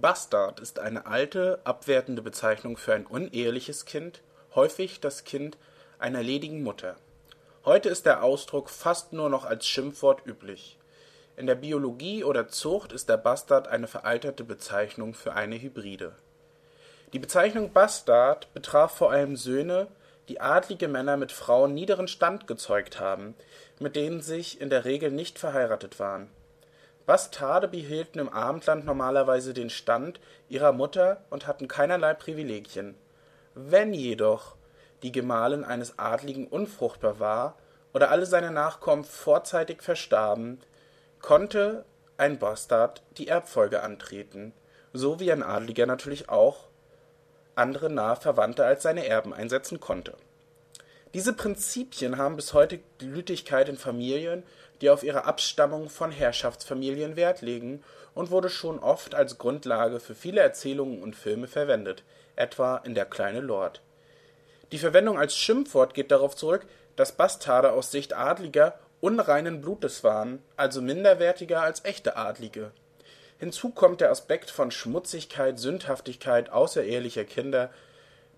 Bastard ist eine alte, abwertende Bezeichnung für ein uneheliches Kind, häufig das Kind einer ledigen Mutter. Heute ist der Ausdruck fast nur noch als Schimpfwort üblich. In der Biologie oder Zucht ist der Bastard eine veraltete Bezeichnung für eine Hybride. Die Bezeichnung Bastard betraf vor allem Söhne, die adlige Männer mit Frauen niederen Stand gezeugt haben, mit denen sich in der Regel nicht verheiratet waren Bastarde behielten im Abendland normalerweise den Stand ihrer Mutter und hatten keinerlei Privilegien. Wenn jedoch die Gemahlin eines Adligen unfruchtbar war oder alle seine Nachkommen vorzeitig verstarben, konnte ein Bastard die Erbfolge antreten, so wie ein Adliger natürlich auch andere nahe Verwandte als seine Erben einsetzen konnte. Diese Prinzipien haben bis heute Gültigkeit in Familien die auf ihre Abstammung von Herrschaftsfamilien Wert legen und wurde schon oft als Grundlage für viele Erzählungen und Filme verwendet, etwa in Der kleine Lord. Die Verwendung als Schimpfwort geht darauf zurück, dass Bastarde aus Sicht Adliger unreinen Blutes waren, also minderwertiger als echte Adlige. Hinzu kommt der Aspekt von Schmutzigkeit, Sündhaftigkeit außerehelicher Kinder,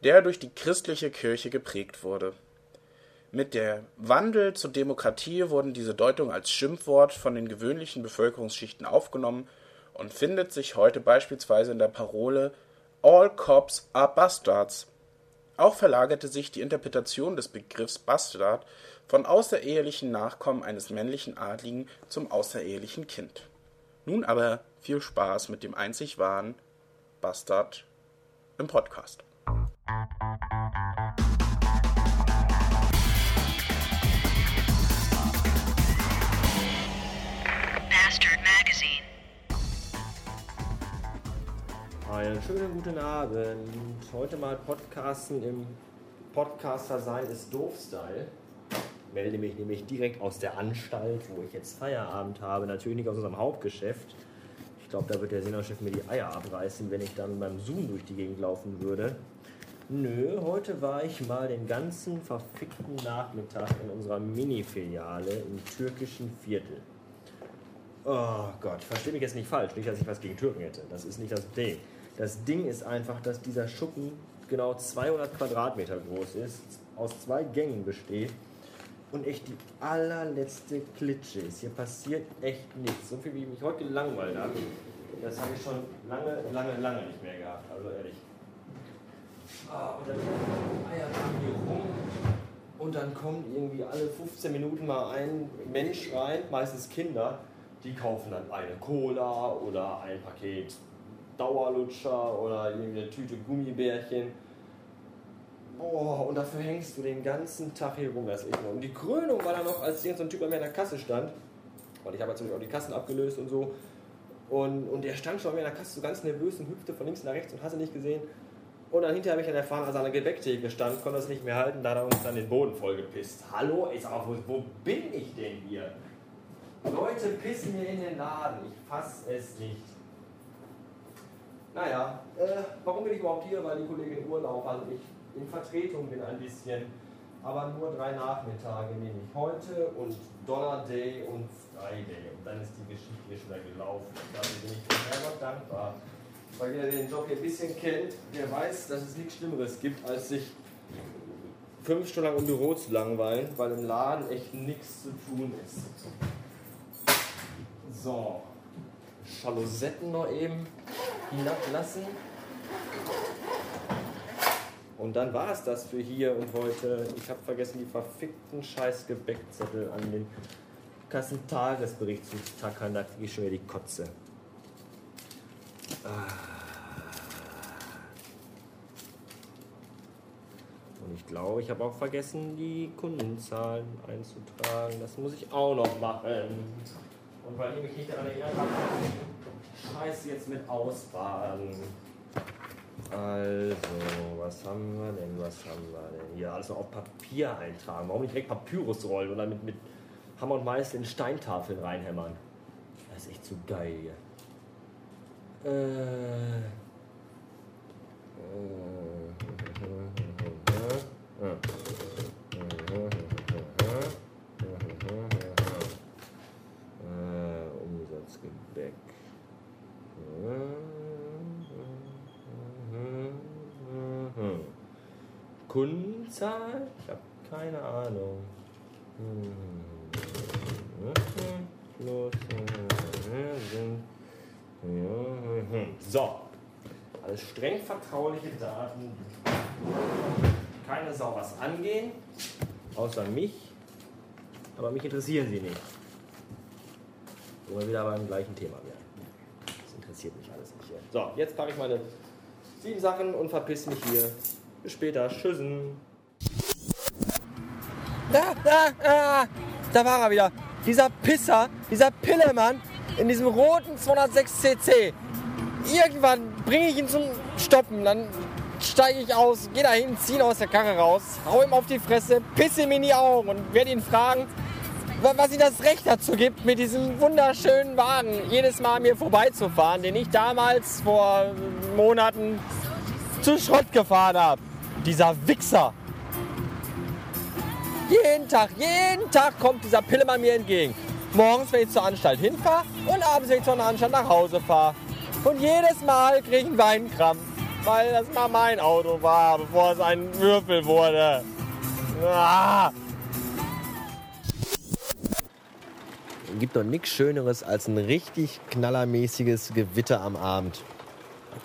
der durch die christliche Kirche geprägt wurde mit der Wandel zur Demokratie wurden diese Deutungen als Schimpfwort von den gewöhnlichen Bevölkerungsschichten aufgenommen und findet sich heute beispielsweise in der Parole All Cops are Bastards. Auch verlagerte sich die Interpretation des Begriffs Bastard von außerehelichen Nachkommen eines männlichen Adligen zum außerehelichen Kind. Nun aber viel Spaß mit dem einzig wahren Bastard im Podcast. Einen schönen guten Abend. Heute mal Podcasten im Podcaster sein ist Doof-Style. Melde mich nämlich direkt aus der Anstalt, wo ich jetzt Feierabend habe. Natürlich nicht aus unserem Hauptgeschäft. Ich glaube, da wird der Seniorchef mir die Eier abreißen, wenn ich dann beim Zoom durch die Gegend laufen würde. Nö, heute war ich mal den ganzen verfickten Nachmittag in unserer Mini-Filiale im türkischen Viertel. Oh Gott, verstehe mich jetzt nicht falsch, nicht, dass ich was gegen Türken hätte. Das ist nicht das Ding. Das Ding ist einfach, dass dieser Schuppen genau 200 Quadratmeter groß ist, aus zwei Gängen besteht und echt die allerletzte Klitsche ist. Hier passiert echt nichts. So viel wie ich mich heute gelangweilt habe, das habe ich schon lange, lange, lange nicht mehr gehabt. Also ehrlich. Ah, und dann eiern hier rum und dann kommt irgendwie alle 15 Minuten mal ein Mensch rein, meistens Kinder, die kaufen dann eine Cola oder ein Paket Dauerlutscher oder eine Tüte Gummibärchen. Boah, und dafür hängst du den ganzen Tag hier rum, das ist Und die Krönung war dann noch, als hier so ein Typ bei mir in der Kasse stand, weil ich habe jetzt auch die Kassen abgelöst und so. Und, und der stand schon bei mir in der Kasse so ganz nervös und hüpfte von links nach rechts und hast du nicht gesehen. Und dann hinterher habe ich an erfahren, als er an der Gebäcktheke stand, konnte das nicht mehr halten, da hat er uns dann den Boden vollgepisst. Hallo, ich sag wo, wo bin ich denn hier? Leute pissen mir in den Laden, ich fass es nicht. Naja, äh, warum bin ich überhaupt hier? Weil die Kollegin Urlaub, also ich in Vertretung bin ein bisschen. Aber nur drei Nachmittage nehme ich heute und Dollar Day und Friday. Und dann ist die Geschichte hier schon wieder gelaufen. Dafür bin ich sehr dankbar. Weil wer den Job hier ein bisschen kennt, der weiß, dass es nichts Schlimmeres gibt, als sich fünf Stunden lang im Büro zu langweilen, weil im Laden echt nichts zu tun ist. So, Schalosetten noch eben hinablassen. Und dann war es das für hier und heute. Ich habe vergessen, die verfickten scheiß Gebäckzettel an den Kassentagesbericht zu tackern. Da kriege ich schon wieder die Kotze. Ah. Und ich glaube, ich habe auch vergessen, die Kundenzahlen einzutragen. Das muss ich auch noch machen. Und weil ich mich nicht daran erinnert habe, scheiße jetzt mit Ausbaden. Also, was haben wir denn? Was haben wir denn? Hier alles noch auf Papier eintragen. Warum nicht direkt Papyrus rollen oder mit, mit Hammer und Meißel in Steintafeln reinhämmern? Das ist echt zu geil hier. Äh. äh. Umsatzgebäck. Kundenzahl? Ich habe keine Ahnung. So, alles streng vertrauliche Daten. Keine Sau was angehen, außer mich. Aber mich interessieren sie nicht. Wo wir wieder beim gleichen Thema werden. Das interessiert mich alles nicht hier. So, jetzt packe ich meine sieben Sachen und verpiss mich hier. Bis später. Tschüssen. Da, da, da, da war er wieder. Dieser Pisser, dieser Pillemann in diesem roten 206 cc. Irgendwann bringe ich ihn zum Stoppen, dann steige ich aus, gehe dahin, ziehe ihn aus der Karre raus, hau ihm auf die Fresse, pisse ihm in die Augen und werde ihn fragen, was ihm das Recht dazu gibt, mit diesem wunderschönen Wagen jedes Mal mir vorbeizufahren, den ich damals vor Monaten zu Schrott gefahren habe. Dieser Wichser. Jeden Tag, jeden Tag kommt dieser Pillemann mir entgegen. Morgens, wenn ich zur Anstalt hinfahre und abends, wenn ich zur Anstalt nach Hause fahre. Und jedes Mal kriege ich einen Weinkrampf, weil das mal mein Auto war, bevor es ein Würfel wurde. Ah. gibt doch nichts Schöneres als ein richtig knallermäßiges Gewitter am Abend.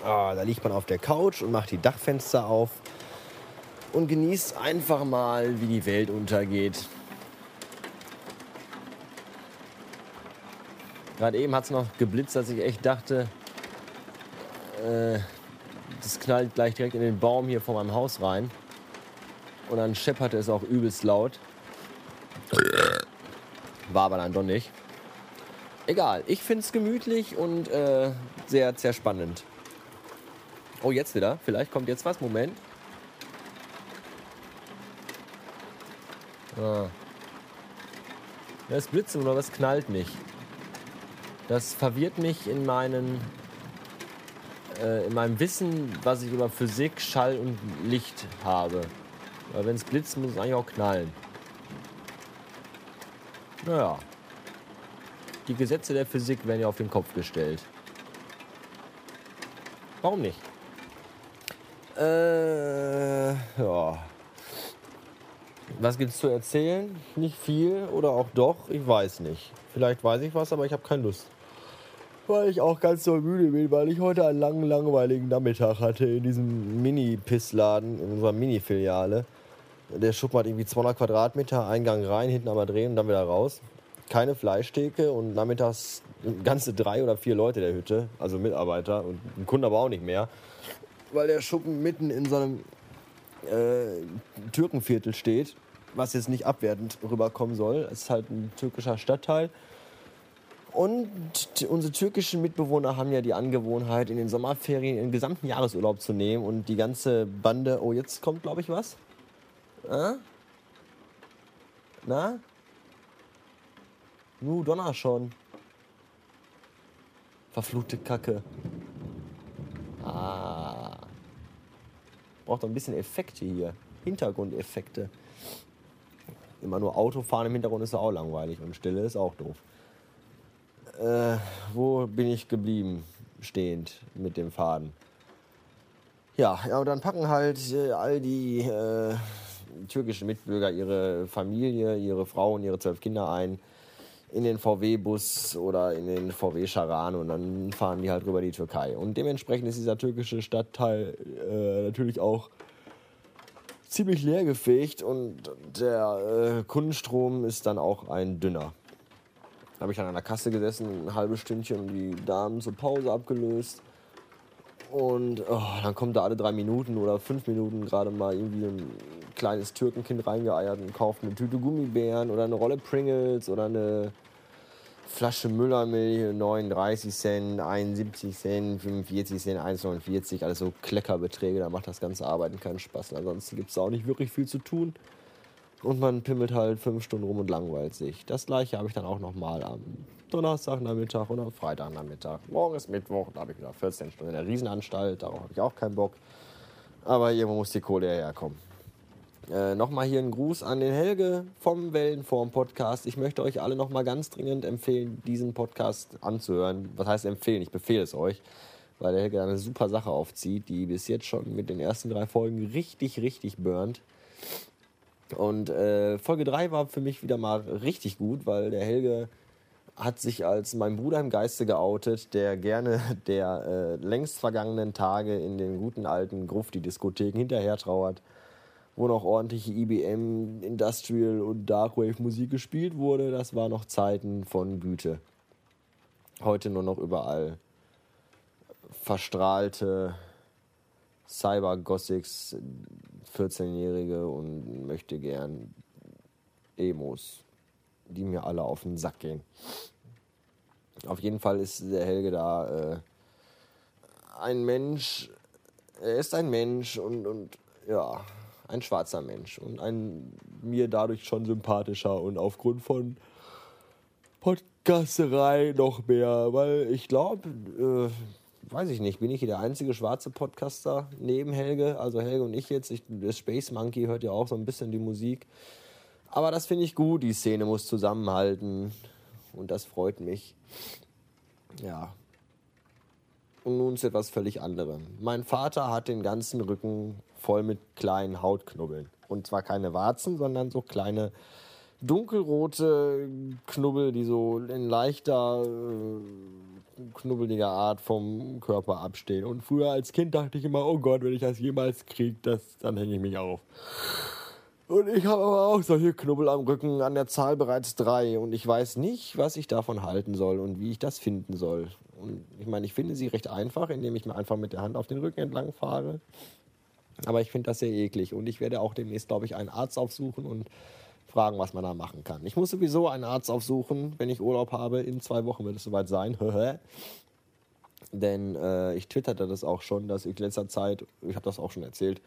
Ah, da liegt man auf der Couch und macht die Dachfenster auf und genießt einfach mal, wie die Welt untergeht. Gerade eben hat es noch geblitzt, dass ich echt dachte, äh, das knallt gleich direkt in den Baum hier vor meinem Haus rein. Und dann schepperte es auch übelst laut. War aber dann doch nicht. Egal, ich finde es gemütlich und äh, sehr, sehr spannend. Oh, jetzt wieder. Vielleicht kommt jetzt was. Moment. Ah. Das Blitzen oder das knallt nicht. Das verwirrt mich in, meinen, äh, in meinem Wissen, was ich über Physik, Schall und Licht habe. Weil wenn es blitzt, muss es eigentlich auch knallen. Naja. Die Gesetze der Physik werden ja auf den Kopf gestellt. Warum nicht? Äh, ja. Was gibt's zu erzählen? Nicht viel oder auch doch? Ich weiß nicht. Vielleicht weiß ich was, aber ich habe keine Lust. Weil ich auch ganz so müde bin, weil ich heute einen langen, langweiligen Nachmittag hatte in diesem Mini-Pissladen, in unserer Mini-Filiale. Der Schuppen hat irgendwie 200 Quadratmeter, Eingang rein, hinten aber drehen und dann wieder raus. Keine Fleischtheke und nachmittags ganze drei oder vier Leute der Hütte, also Mitarbeiter und ein Kunde aber auch nicht mehr. Weil der Schuppen mitten in so einem äh, Türkenviertel steht, was jetzt nicht abwertend rüberkommen soll. Es ist halt ein türkischer Stadtteil. Und unsere türkischen Mitbewohner haben ja die Angewohnheit, in den Sommerferien den gesamten Jahresurlaub zu nehmen und die ganze Bande. Oh, jetzt kommt, glaube ich, was. Äh? Na? Nu, Donner schon. Verfluchte Kacke. Ah. Braucht doch ein bisschen Effekte hier. Hintergrundeffekte. Immer nur Autofahren im Hintergrund ist auch langweilig und Stille ist auch doof. Äh, wo bin ich geblieben? Stehend mit dem Faden. Ja, ja, und dann packen halt äh, all die äh, türkischen Mitbürger ihre Familie, ihre Frau und ihre zwölf Kinder ein in den VW-Bus oder in den VW-Charan und dann fahren die halt rüber die Türkei. Und dementsprechend ist dieser türkische Stadtteil äh, natürlich auch ziemlich leergefegt und der äh, Kundenstrom ist dann auch ein dünner. Da habe ich dann an der Kasse gesessen, ein halbes Stündchen und die Damen zur Pause abgelöst. Und oh, dann kommt da alle drei Minuten oder fünf Minuten gerade mal irgendwie ein kleines Türkenkind reingeeiert und kauft eine Tüte Gummibären oder eine Rolle Pringles oder eine Flasche Müllermilch, 39 Cent, 71 Cent, 45 Cent, 1,49, alles so Kleckerbeträge, da macht das ganze Arbeiten keinen Spaß. Ansonsten gibt es auch nicht wirklich viel zu tun. Und man pimmelt halt fünf Stunden rum und langweilt sich. Das gleiche habe ich dann auch nochmal am Donnerstagnachmittag und am Freitagnachmittag. Morgen ist Mittwoch, da habe ich wieder 14 Stunden in der Riesenanstalt, darauf habe ich auch keinen Bock. Aber irgendwo muss die Kohle herkommen. Äh, nochmal hier ein Gruß an den Helge vom Wellenform Podcast. Ich möchte euch alle nochmal ganz dringend empfehlen, diesen Podcast anzuhören. Was heißt empfehlen? Ich befehle es euch. weil der Helge eine super Sache aufzieht, die bis jetzt schon mit den ersten drei Folgen richtig, richtig burnt. Und äh, Folge 3 war für mich wieder mal richtig gut, weil der Helge hat sich als mein Bruder im Geiste geoutet, der gerne der äh, längst vergangenen Tage in den guten alten Grufti-Diskotheken hinterher trauert, wo noch ordentliche IBM, Industrial und Darkwave Musik gespielt wurde. Das war noch Zeiten von Güte. Heute nur noch überall verstrahlte Cyber-Gothics, 14-Jährige und möchte gern Emos, die mir alle auf den Sack gehen. Auf jeden Fall ist der Helge da äh, ein Mensch, er ist ein Mensch und, und ja, ein schwarzer Mensch und ein mir dadurch schon sympathischer und aufgrund von Podcasterei noch mehr, weil ich glaube, äh, weiß ich nicht, bin ich hier der einzige schwarze Podcaster neben Helge, also Helge und ich jetzt, ich, der Space Monkey hört ja auch so ein bisschen die Musik, aber das finde ich gut, die Szene muss zusammenhalten und das freut mich. Ja. Und nun zu etwas völlig anderem. Mein Vater hat den ganzen Rücken voll mit kleinen Hautknubbeln. Und zwar keine Warzen, sondern so kleine dunkelrote Knubbel, die so in leichter, äh, knubbeliger Art vom Körper abstehen. Und früher als Kind dachte ich immer, oh Gott, wenn ich das jemals kriege, dann hänge ich mich auf. Und ich habe aber auch solche Knubbel am Rücken, an der Zahl bereits drei. Und ich weiß nicht, was ich davon halten soll und wie ich das finden soll. Und ich meine, ich finde sie recht einfach, indem ich mir einfach mit der Hand auf den Rücken entlang fahre. Aber ich finde das sehr eklig. Und ich werde auch demnächst, glaube ich, einen Arzt aufsuchen und fragen, was man da machen kann. Ich muss sowieso einen Arzt aufsuchen, wenn ich Urlaub habe. In zwei Wochen wird es soweit sein. Denn äh, ich twitterte das auch schon, dass ich in letzter Zeit, ich habe das auch schon erzählt,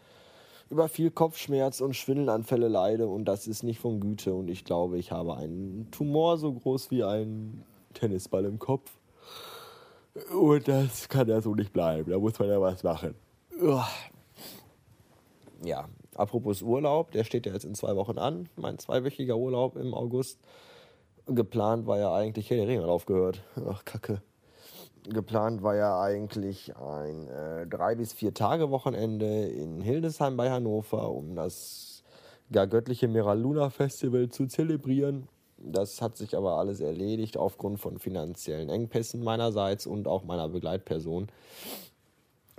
über viel Kopfschmerz und Schwindelanfälle leide und das ist nicht von Güte und ich glaube, ich habe einen Tumor so groß wie ein Tennisball im Kopf. Und das kann ja so nicht bleiben, da muss man ja was machen. Ja, apropos Urlaub, der steht ja jetzt in zwei Wochen an, mein zweiwöchiger Urlaub im August. Geplant war ja eigentlich, hier der Ring hat aufgehört. Ach, Kacke geplant war ja eigentlich ein äh, drei bis vier Tage Wochenende in Hildesheim bei Hannover, um das gar göttliche Meraluna Festival zu zelebrieren. Das hat sich aber alles erledigt aufgrund von finanziellen Engpässen meinerseits und auch meiner Begleitperson,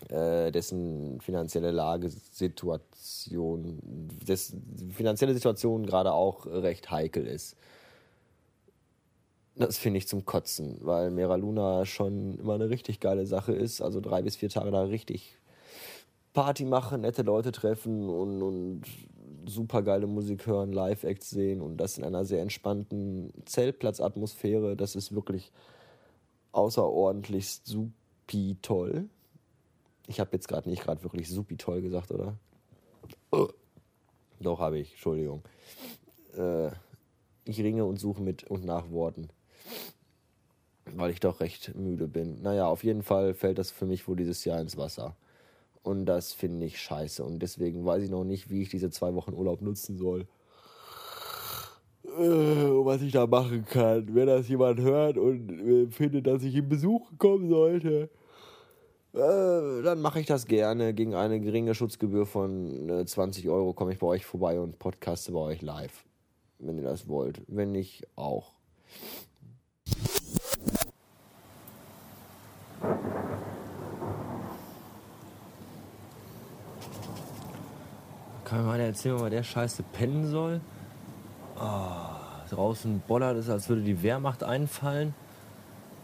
äh, dessen finanzielle Lagesituation, dessen finanzielle Situation gerade auch recht heikel ist. Das finde ich zum Kotzen, weil Mera Luna schon immer eine richtig geile Sache ist. Also drei bis vier Tage da richtig Party machen, nette Leute treffen und, und super geile Musik hören, Live-Acts sehen und das in einer sehr entspannten Zeltplatzatmosphäre. Das ist wirklich außerordentlich supi toll. Ich habe jetzt gerade nicht gerade wirklich supi toll gesagt, oder? Oh. Doch, habe ich, Entschuldigung. Äh, ich ringe und suche mit und nach Worten weil ich doch recht müde bin. Naja, auf jeden Fall fällt das für mich wohl dieses Jahr ins Wasser. Und das finde ich scheiße. Und deswegen weiß ich noch nicht, wie ich diese zwei Wochen Urlaub nutzen soll. Äh, was ich da machen kann. Wenn das jemand hört und äh, findet, dass ich in Besuch kommen sollte, äh, dann mache ich das gerne. Gegen eine geringe Schutzgebühr von äh, 20 Euro komme ich bei euch vorbei und podcaste bei euch live. Wenn ihr das wollt. Wenn nicht, auch. Kann mir mal erzählen, wo der Scheiße pennen soll? Oh, draußen bollert es, als würde die Wehrmacht einfallen.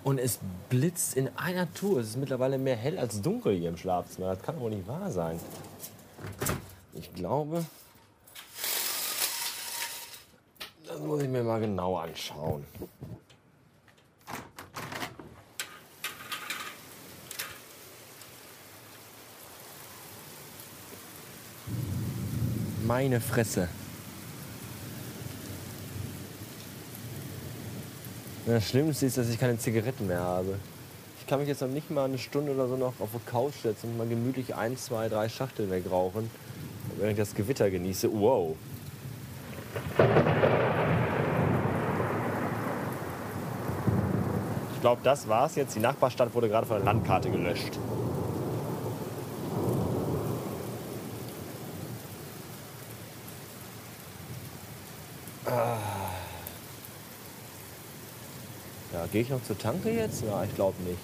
Und es blitzt in einer Tour. Es ist mittlerweile mehr hell als dunkel hier im Schlafzimmer. Das kann wohl nicht wahr sein. Ich glaube, das muss ich mir mal genau anschauen. Meine Fresse. Das Schlimmste ist, dass ich keine Zigaretten mehr habe. Ich kann mich jetzt noch nicht mal eine Stunde oder so noch auf die Couch setzen und mal gemütlich ein, zwei, drei Schachteln wegrauchen, während ich das Gewitter genieße. Wow. Ich glaube, das war's jetzt. Die Nachbarstadt wurde gerade von der Landkarte gelöscht. Ja, gehe ich noch zur Tanke jetzt? Na, ich glaube nicht.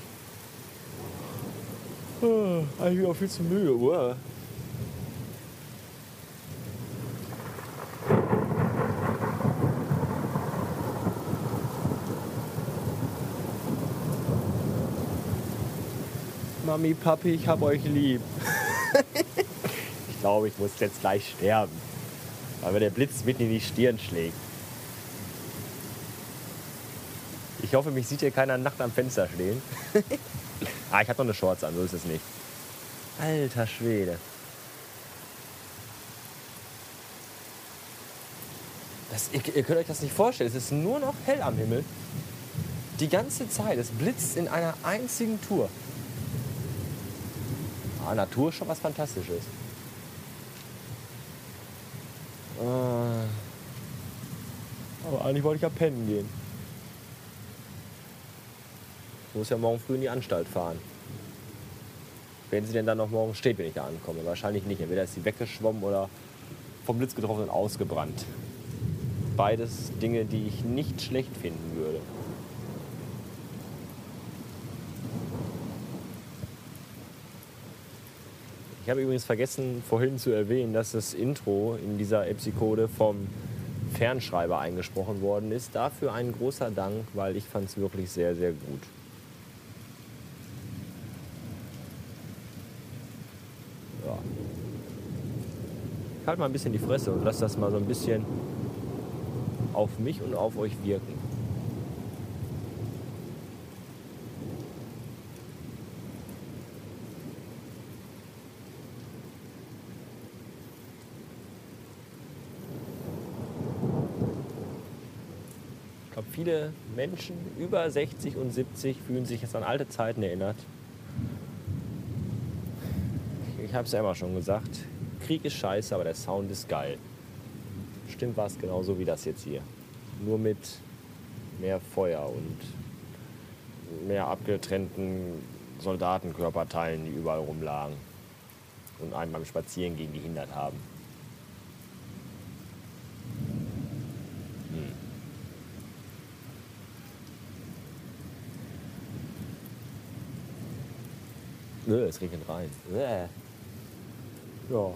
Ah, eigentlich auch viel zu müde. Uah. Mami, Papi, ich hab euch lieb. ich glaube, ich muss jetzt gleich sterben, weil mir der Blitz mitten in die Stirn schlägt. Ich hoffe, mich sieht hier keiner Nacht am Fenster stehen. ah, ich habe noch eine Shorts an, so ist es nicht. Alter Schwede. Das, ihr, ihr könnt euch das nicht vorstellen. Es ist nur noch hell am Himmel. Die ganze Zeit. Es blitzt in einer einzigen Tour. Ah, Natur ist schon was Fantastisches. Ah. Aber eigentlich wollte ich ja pennen gehen. Ich muss ja morgen früh in die Anstalt fahren. Wenn sie denn dann noch morgen steht, wenn ich da ankomme. Wahrscheinlich nicht. Entweder ist sie weggeschwommen oder vom Blitz getroffen und ausgebrannt. Beides Dinge, die ich nicht schlecht finden würde. Ich habe übrigens vergessen, vorhin zu erwähnen, dass das Intro in dieser Episode vom Fernschreiber eingesprochen worden ist. Dafür ein großer Dank, weil ich fand es wirklich sehr, sehr gut. Ja. Ich halte mal ein bisschen die Fresse und lasse das mal so ein bisschen auf mich und auf euch wirken. Glaube, viele Menschen über 60 und 70 fühlen sich jetzt an alte Zeiten erinnert. Ich habe es ja immer schon gesagt, Krieg ist scheiße, aber der Sound ist geil. Stimmt war es genauso wie das jetzt hier. Nur mit mehr Feuer und mehr abgetrennten Soldatenkörperteilen, die überall rumlagen und einen beim Spazierengehen gehindert haben. Nö, es regnet rein. Bäh. Ja.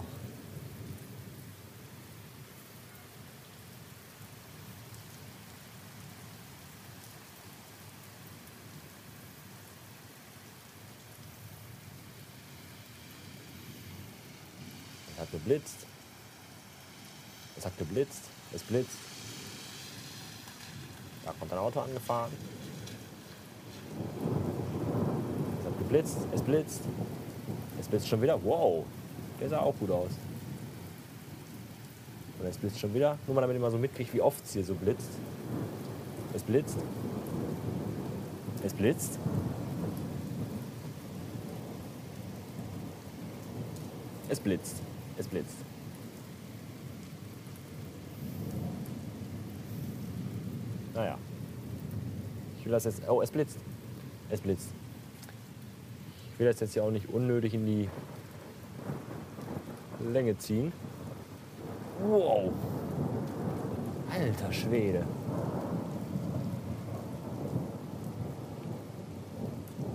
Es hat geblitzt. Es hat geblitzt. Es blitzt. Da kommt ein Auto angefahren. Geblitzt. Es blitzt. Es blitzt schon wieder. Wow. Der sah auch gut aus. Und es blitzt schon wieder. Nur mal damit ihr mal so mitkriegt, wie oft es hier so blitzt. Es blitzt. Es blitzt. Es blitzt. Es blitzt. Naja. Ich will das jetzt. Oh, es blitzt. Es blitzt. Will das jetzt ja auch nicht unnötig in die Länge ziehen. Wow. Alter Schwede.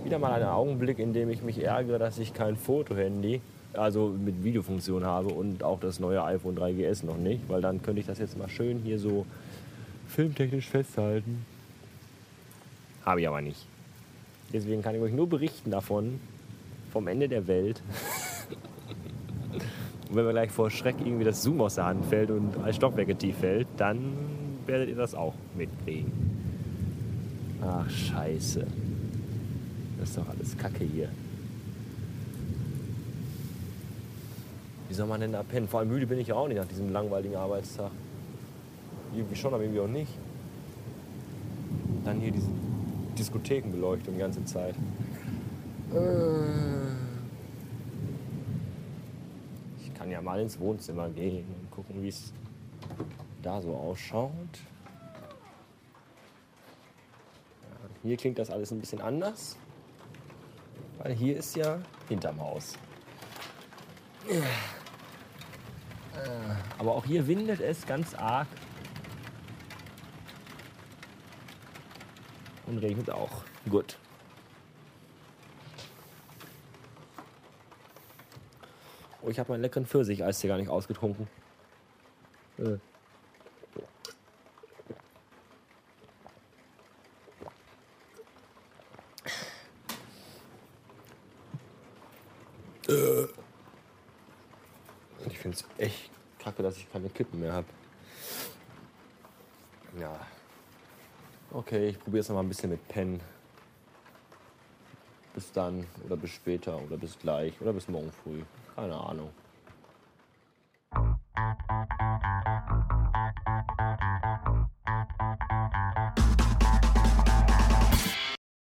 Wieder mal ein Augenblick, in dem ich mich ärgere, dass ich kein Fotohandy, also mit Videofunktion habe und auch das neue iPhone 3GS noch nicht, weil dann könnte ich das jetzt mal schön hier so filmtechnisch festhalten. Habe ich aber nicht. Deswegen kann ich euch nur berichten davon, vom Ende der Welt. Und wenn mir gleich vor Schreck irgendwie das Zoom aus der Hand fällt und drei Stockwerke tief fällt, dann werdet ihr das auch mitkriegen. Ach, scheiße. Das ist doch alles Kacke hier. Wie soll man denn da pennen? Vor allem müde bin ich ja auch nicht nach diesem langweiligen Arbeitstag. Irgendwie schon, aber irgendwie auch nicht. Dann hier diese Diskothekenbeleuchtung die ganze Zeit. Äh. Ich kann ja mal ins Wohnzimmer gehen und gucken, wie es da so ausschaut. Ja, hier klingt das alles ein bisschen anders, weil hier ist ja hinterm Haus. Äh, aber auch hier windet es ganz arg und regnet auch. Gut. Oh, ich habe meinen leckeren Pfirsich-Eis hier gar nicht ausgetrunken. Äh. Ich finde es echt kacke, dass ich keine Kippen mehr habe. Ja. Okay, ich probiere es noch mal ein bisschen mit Pen. Bis dann oder bis später oder bis gleich oder bis morgen früh. Keine Ahnung.